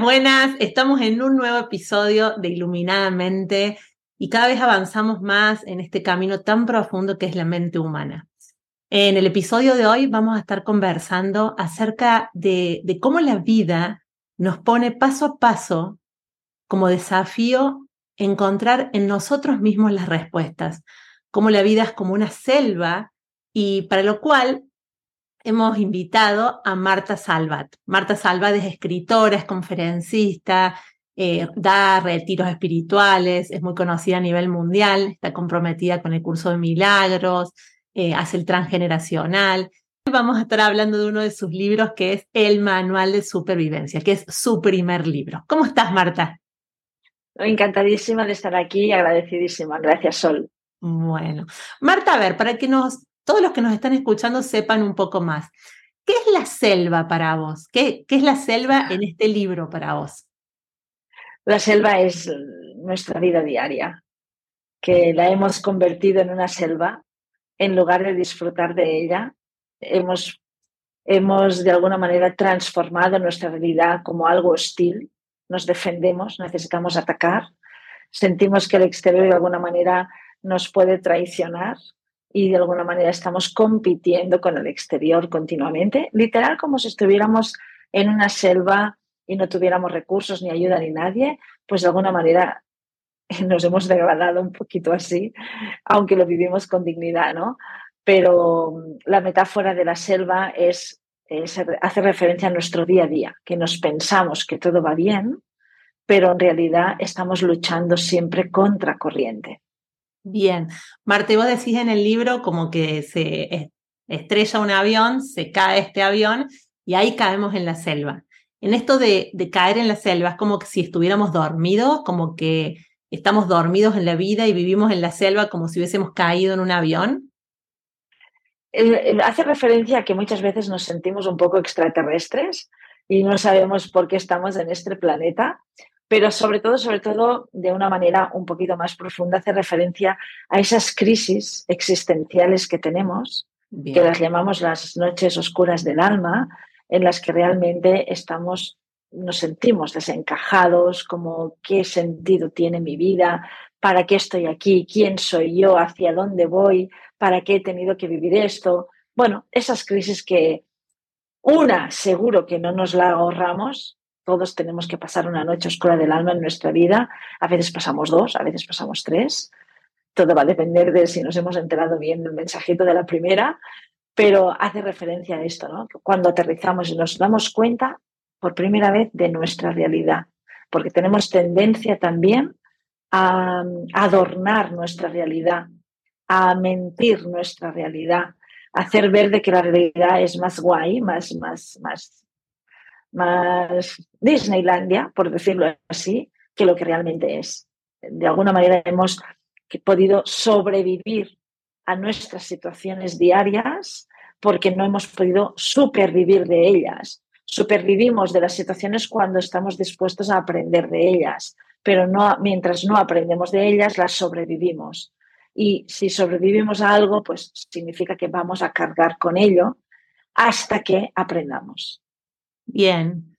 Buenas. Estamos en un nuevo episodio de Iluminadamente y cada vez avanzamos más en este camino tan profundo que es la mente humana. En el episodio de hoy vamos a estar conversando acerca de, de cómo la vida nos pone paso a paso como desafío encontrar en nosotros mismos las respuestas, cómo la vida es como una selva y para lo cual hemos invitado a Marta Salvat. Marta Salvat es escritora, es conferencista, eh, da retiros espirituales, es muy conocida a nivel mundial, está comprometida con el curso de milagros, eh, hace el transgeneracional. Vamos a estar hablando de uno de sus libros que es El Manual de Supervivencia, que es su primer libro. ¿Cómo estás, Marta? Encantadísima de estar aquí y agradecidísima. Gracias, Sol. Bueno, Marta, a ver, para que nos todos los que nos están escuchando sepan un poco más. ¿Qué es la selva para vos? ¿Qué, es la selva en este libro para vos? La selva es nuestra vida diaria, que la hemos convertido en una selva en lugar de disfrutar de ella. Hemos, hemos de alguna manera transformado nuestra realidad como algo hostil. Nos defendemos, necesitamos atacar. Sentimos que el exterior de alguna manera nos puede traicionar y de alguna manera estamos compitiendo con el exterior continuamente, literal como si estuviéramos en una selva y no tuviéramos recursos ni ayuda ni nadie, pues de alguna manera nos hemos degradado un poquito así, aunque lo vivimos con dignidad, ¿no? Pero mm, la metáfora de la selva es, hace referencia a nuestro día a día, que nos pensamos que todo va bien, pero en realidad estamos luchando siempre contra corriente. Bien, Marte, vos decís en el libro como que se estrella un avión, se cae este avión y ahí caemos en la selva. En esto de, caer en la selva es como que si estuviéramos dormidos, como que estamos dormidos en la vida y vivimos en la selva como si hubiésemos caído en un avión. Hace referencia a que muchas veces nos sentimos un poco extraterrestres y no sabemos por qué estamos en este planeta pero sobre todo, sobre todo, de una manera un poquito más profunda, hace referencia a esas crisis existenciales que tenemos, que las llamamos las noches oscuras del alma, en las que realmente estamos, nos sentimos desencajados, como qué sentido tiene mi vida, para qué estoy aquí, quién soy yo, hacia dónde voy, para qué he tenido que vivir esto. Bueno, esas crisis que una seguro que no nos la ahorramos, todos tenemos que pasar una noche oscura del alma en nuestra vida. A veces pasamos dos, a veces pasamos tres. Todo va a depender de si nos hemos enterado bien del mensajito de la primera, pero hace referencia a esto, ¿no? Cuando aterrizamos y nos damos cuenta por primera vez de nuestra realidad, porque tenemos tendencia también a adornar nuestra realidad, a mentir nuestra realidad, a hacer ver de que la realidad es más guay, más, más, más más Disneylandia, por decirlo así, que lo que realmente es. De alguna manera hemos podido sobrevivir a nuestras situaciones diarias porque no hemos podido supervivir de ellas. Supervivimos de las situaciones cuando estamos dispuestos a aprender de ellas, pero no, mientras no aprendemos de ellas, las sobrevivimos. Y si sobrevivimos a algo, pues significa que vamos a cargar con ello hasta que aprendamos. Bien.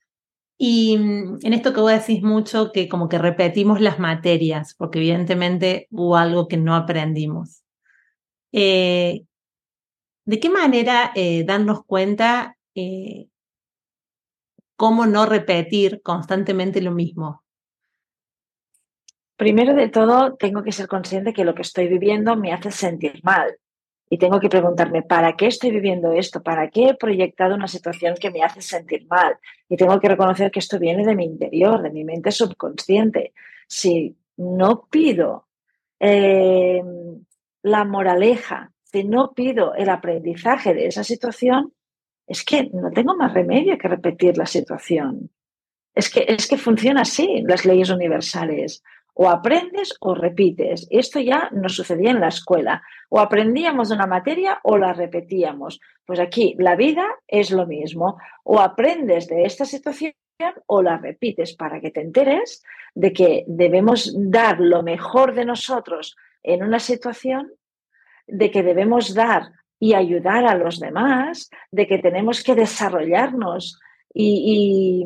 Y mm, en esto que vos decís mucho, que como que repetimos las materias, porque evidentemente hubo algo que no aprendimos. Eh, ¿De qué manera eh, darnos cuenta eh, cómo no repetir constantemente lo mismo? Primero de todo, tengo que ser consciente que lo que estoy viviendo me hace sentir mal y tengo que preguntarme, ¿para qué estoy viviendo esto? ¿Para qué he proyectado una situación que me hace sentir mal? Y tengo que reconocer que esto viene de mi interior, de mi mente subconsciente. Si no pido eh, la moraleja, si no pido el aprendizaje de esa situación, es que no tengo más remedio que repetir la situación. Es que, es que funciona así las leyes universales. O aprendes o repites. Esto ya nos sucedía en la escuela. O aprendíamos de una materia o la repetíamos. Pues aquí la vida es lo mismo. O aprendes de esta situación o la repites para que te enteres de que debemos dar lo mejor de nosotros en una situación, de que debemos dar y ayudar a los demás, de que tenemos que desarrollarnos y,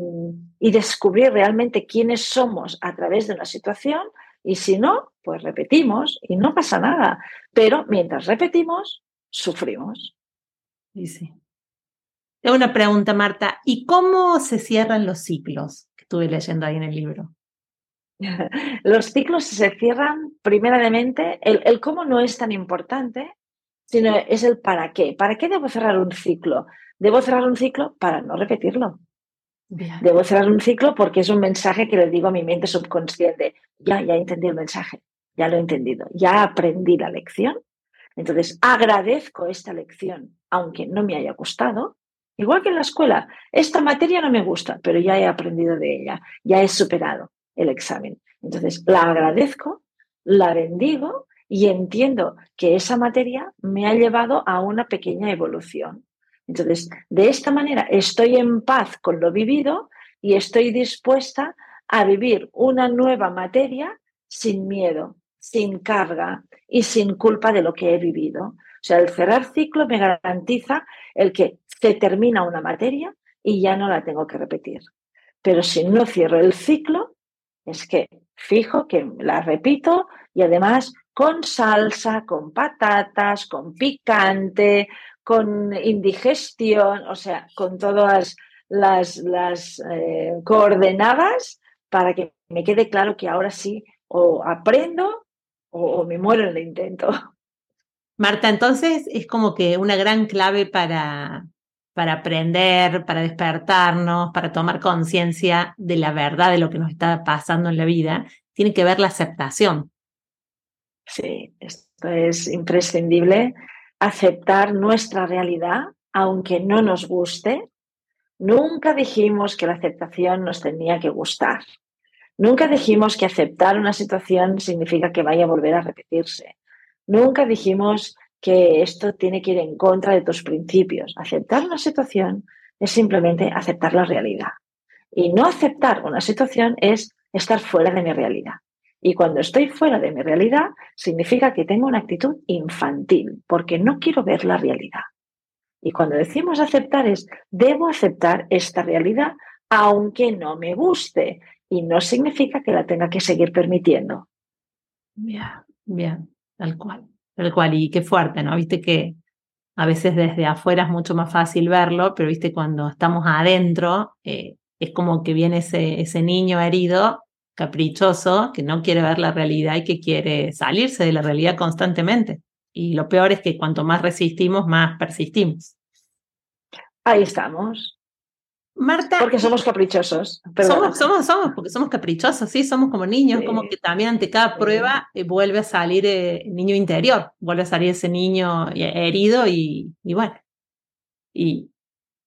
descubrir realmente quiénes somos a través de una situación y si no, pues repetimos y no pasa nada. Pero mientras repetimos, sufrimos. Y sí. Tengo una pregunta, Marta. ¿Y cómo se cierran los ciclos que estuve leyendo ahí en el libro? los ciclos se cierran primeramente, el, el cómo no es tan importante, sino es el para qué. ¿Para qué debo cerrar un ciclo? Debo cerrar un ciclo para no repetirlo. Debo cerrar un ciclo porque es un mensaje que le digo a mi mente subconsciente. Ya, ya entendí el mensaje, ya lo he entendido, ya aprendí la lección. Entonces, agradezco esta lección, aunque no me haya gustado. Igual que en la escuela, esta materia no me gusta, pero ya he aprendido de ella, ya he superado el examen. Entonces, la agradezco, la bendigo y entiendo que esa materia me ha llevado a una pequeña evolución. Entonces, de esta manera estoy en paz con lo vivido y estoy dispuesta a vivir una nueva materia sin miedo, sin carga y sin culpa de lo que he vivido. O sea, el cerrar ciclo me garantiza el que se termina una materia y ya no la tengo que repetir. Pero si no cierro el ciclo, es que fijo que la repito y además con salsa, con patatas, con picante, con indigestión, o sea, con todas las, las eh, coordenadas para que me quede claro que ahora sí o aprendo o, me muero en el intento. Marta, entonces es como que una gran clave para, para aprender, para despertarnos, para tomar conciencia de la verdad de lo que nos está pasando en la vida, tiene que ver la aceptación. Sí, esto es imprescindible aceptar nuestra realidad, aunque no nos guste. Nunca dijimos que la aceptación nos tenía que gustar. Nunca dijimos que aceptar una situación significa que vaya a volver a repetirse. Nunca dijimos que esto tiene que ir en contra de tus principios. Aceptar una situación es simplemente aceptar la realidad. Y no aceptar una situación es estar fuera de mi realidad. Y cuando estoy fuera de mi realidad, significa que tengo una actitud infantil, porque no quiero ver la realidad. Y cuando decimos aceptar es, debo aceptar esta realidad, aunque no me guste. Y no significa que la tenga que seguir permitiendo. Bien, bien, tal cual, tal cual. Y qué fuerte, ¿no? Viste que a veces desde afuera es mucho más fácil verlo, pero viste cuando estamos adentro, eh, es como que viene ese, ese niño herido caprichoso, que no quiere ver la realidad y que quiere salirse de la realidad constantemente. Y lo peor es que cuanto más resistimos, más persistimos. Ahí estamos. Marta. Porque somos caprichosos. Somos, somos, somos, porque somos caprichosos, sí, somos como niños, como que también ante cada prueba eh, vuelve a salir eh, el niño interior, vuelve a salir ese niño eh, herido y, y bueno. Y,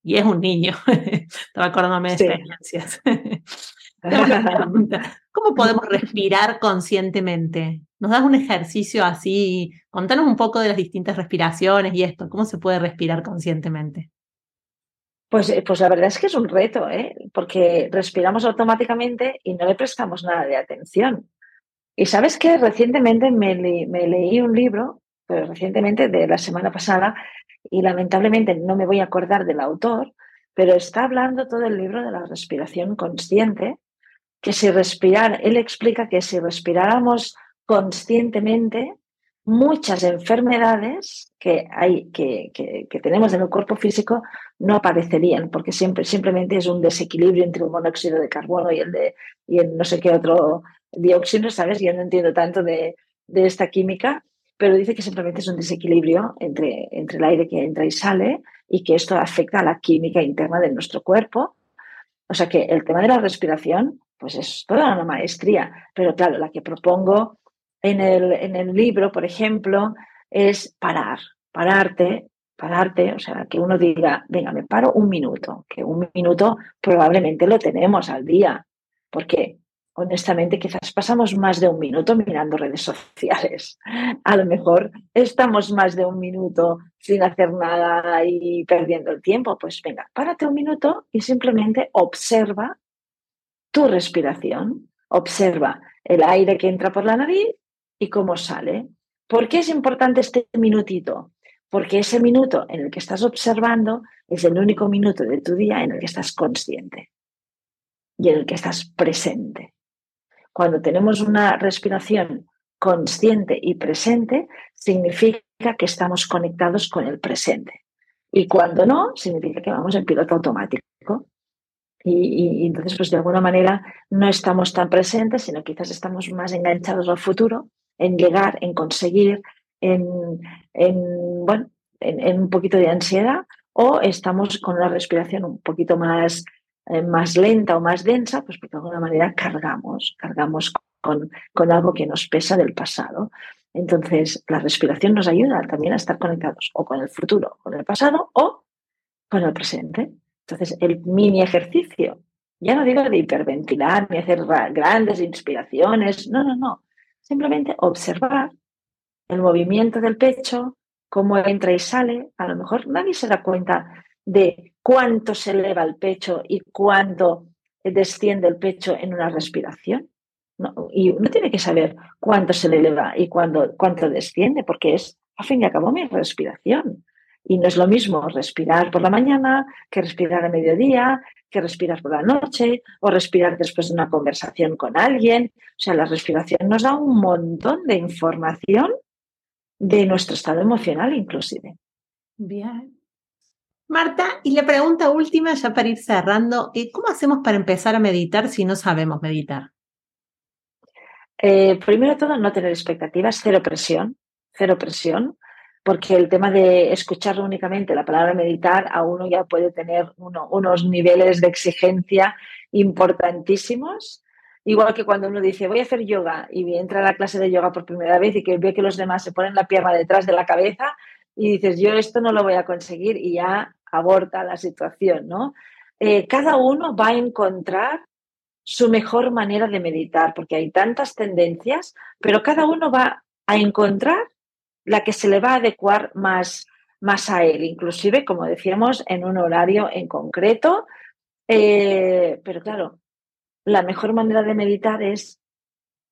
y es un niño. Estaba acordándome de experiencias. ¿Cómo podemos respirar conscientemente? ¿Nos das un ejercicio así? Contanos un poco de las distintas respiraciones y esto. ¿Cómo se puede respirar conscientemente? Pues, eh, pues la verdad es que es un reto, ¿eh? porque respiramos automáticamente y no le prestamos nada de atención. Y sabes que recientemente me, me leí un libro, pero recientemente de la semana pasada, y lamentablemente no me voy a acordar del autor, pero está hablando todo el libro de la respiración consciente que si respirar, él explica que si respiráramos conscientemente, muchas enfermedades que, hay, que, que, tenemos en el cuerpo físico no aparecerían, porque siempre, simplemente es un desequilibrio entre el monóxido de carbono y el de y no sé qué otro dióxido, ¿sabes? Yo no entiendo tanto de, de esta química, pero dice que simplemente es un desequilibrio entre, entre el aire que entra y sale y que esto afecta a la química interna de nuestro cuerpo. O sea que el tema de la respiración pues es toda una maestría. Pero claro, la que propongo en el, en el libro, por ejemplo, es parar, pararte, pararte, o sea, que uno diga, venga, me paro un minuto, que un minuto probablemente lo tenemos al día, porque honestamente, quizás pasamos más de un minuto mirando redes sociales. A lo mejor estamos más de un minuto sin hacer nada y perdiendo el tiempo. Pues venga, párate un minuto y simplemente observa tu respiración. Observa el aire que entra por la nariz y cómo sale. ¿Por qué es importante este minutito? Porque ese minuto en el que estás observando es el único minuto de tu día en el que estás consciente y en el que estás presente. Cuando tenemos una respiración consciente y presente, significa que estamos conectados con el presente. Y cuando no, significa que vamos en piloto automático. Y, entonces, pues de alguna manera no estamos tan presentes, sino quizás estamos más enganchados al futuro, en llegar, en conseguir, en, bueno, en, un poquito de ansiedad, o estamos con la respiración un poquito más eh, más lenta o más densa, pues porque de alguna manera cargamos, cargamos con, con algo que nos pesa del pasado. Entonces, la respiración nos ayuda también a estar conectados o con el futuro, con el pasado o con el presente. Entonces, el mini ejercicio, ya no digo de hiperventilar ni hacer grandes inspiraciones, no, no, no. Simplemente observar el movimiento del pecho, cómo entra y sale. A lo mejor nadie se da cuenta de cuánto se eleva el pecho y cuánto desciende el pecho en una respiración. y uno tiene que saber cuánto se le eleva y cuánto, cuánto desciende, porque es, a fin y cabo, mi respiración. Y no es lo mismo respirar por la mañana que respirar a mediodía, que respirar por la noche o respirar después de una conversación con alguien. O sea, la respiración nos da un montón de información de nuestro estado emocional inclusive. Bien. Marta, y la pregunta última, ya para ir cerrando, eh, ¿cómo hacemos para empezar a meditar si no sabemos meditar? Eh, primero de todo, no tener expectativas, cero presión, cero presión, porque el tema de escuchar únicamente la palabra meditar a uno ya puede tener unos niveles de exigencia importantísimos. Igual que cuando uno dice, voy a hacer yoga y entra a la clase de yoga por primera vez y ve que los demás se ponen la pierna detrás de la cabeza y dices, yo esto no lo voy a conseguir y ya aborta la situación, ¿no? Eh, cada uno va a encontrar su mejor manera de meditar, porque hay tantas tendencias, pero cada uno va a encontrar la que se le va a adecuar más, más a él, inclusive, como decíamos, en un horario en concreto. Eh, pero claro, la mejor manera de meditar es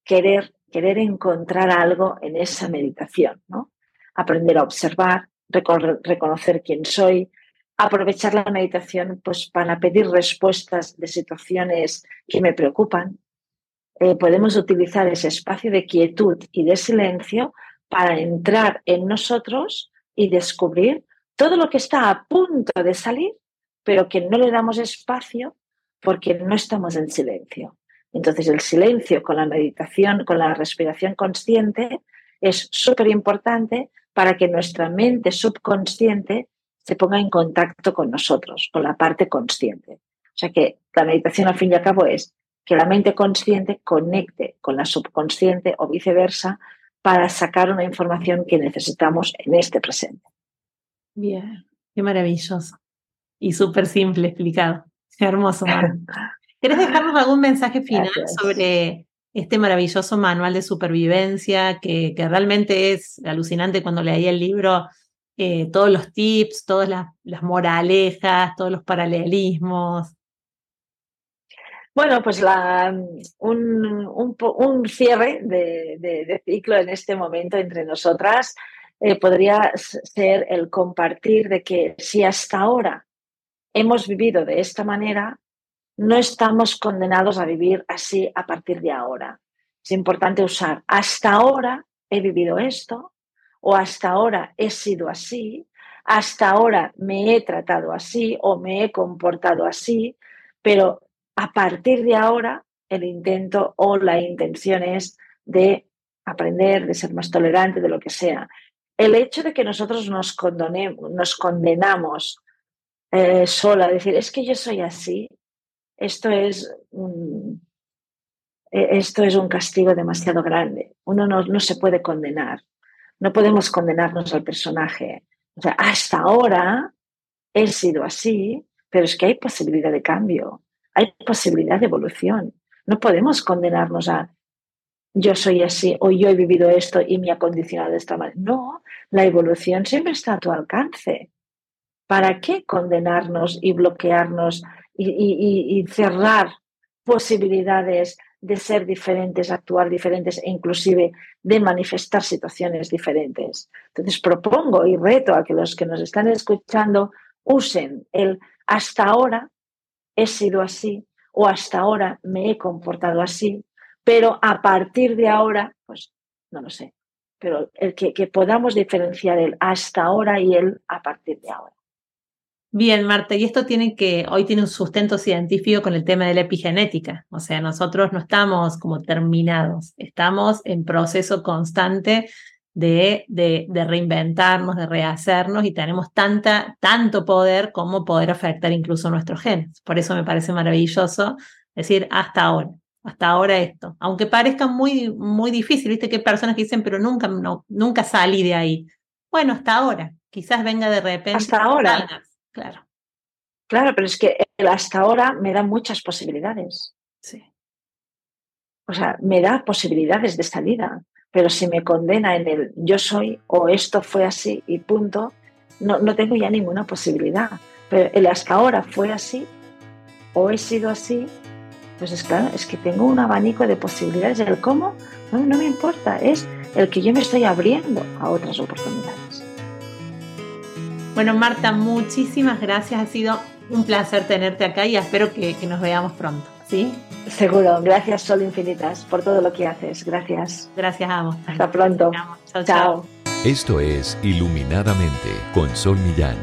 querer, querer encontrar algo en esa meditación, ¿no? Aprender a observar, reconocer quién soy, aprovechar la meditación pues, para pedir respuestas de situaciones que me preocupan. Eh, podemos utilizar ese espacio de quietud y de silencio para entrar en nosotros y descubrir todo lo que está a punto de salir, pero que no le damos espacio porque no estamos en silencio. Entonces el silencio con la meditación, con la respiración consciente, es súper importante para que nuestra mente subconsciente se ponga en contacto con nosotros, con la parte consciente. O sea que la meditación al fin y al cabo es que la mente consciente conecte con la subconsciente o viceversa para sacar una información que necesitamos en este presente. Bien, qué maravilloso. Y súper simple explicado. Qué hermoso. ¿Quieres dejarnos algún mensaje final sobre este maravilloso manual de supervivencia que, que realmente es alucinante cuando leí el libro? Eh, todos los tips, todas las, moralejas, todos los paralelismos. Bueno, pues la, un, cierre de, ciclo en este momento entre nosotras eh, podría ser el compartir de que si hasta ahora hemos vivido de esta manera, no estamos condenados a vivir así a partir de ahora. Es importante usar hasta ahora he vivido esto, o hasta ahora he sido así, hasta ahora me he tratado así o me he comportado así, pero a partir de ahora el intento o la intención es de aprender, de ser más tolerante, de lo que sea. El hecho de que nosotros nos, nos condenamos eh, sola, decir, es que yo soy así, esto es, e-, esto es un castigo demasiado grande. Uno no se puede condenar. No podemos condenarnos al personaje. Hasta ahora he sido así, pero es que hay posibilidad de cambio, hay posibilidad de evolución. No podemos condenarnos a yo soy así o yo he vivido esto y me ha condicionado de esta manera. No, la evolución siempre está a tu alcance. ¿Para qué condenarnos y bloquearnos y, cerrar posibilidades de ser diferentes, actuar diferentes e inclusive de manifestar situaciones diferentes? Entonces propongo y reto a que los que nos están escuchando usen el hasta ahora he sido así o hasta ahora me he comportado así, pero a partir de ahora, pues no lo sé, pero el que, que podamos diferenciar el hasta ahora y el a partir de ahora. Bien, Marta, y esto tiene que, hoy tiene un sustento científico con el tema de la epigenética. O sea, nosotros no estamos como terminados, estamos en proceso constante de, de, de, reinventarnos, de rehacernos y tenemos tanta, tanto poder como poder afectar incluso nuestros genes. Por eso me parece maravilloso decir hasta ahora, hasta ahora esto. Aunque parezca muy, muy difícil, viste que hay personas que dicen, pero nunca, no, nunca salí de ahí. Bueno, hasta ahora. Quizás venga de repente. Hasta ahora. Claro. Claro, pero es que el hasta ahora me da muchas posibilidades. Sí. O sea, me da posibilidades de salida. Pero si me condena en el yo soy o esto fue así y punto, no, no tengo ya ninguna posibilidad. Pero el hasta ahora fue así o he sido así, pues es claro, es que tengo un abanico de posibilidades. El cómo no, no me importa, es el que yo me estoy abriendo a otras oportunidades. Bueno, Marta, muchísimas gracias. Ha sido un placer tenerte acá y espero que, que nos veamos pronto. ¿Sí? Seguro. Gracias, Sol Infinitas, por todo lo que haces. Gracias. Gracias a vos. Hasta pronto. Chao, chao. Esto es Iluminadamente con Sol Millán.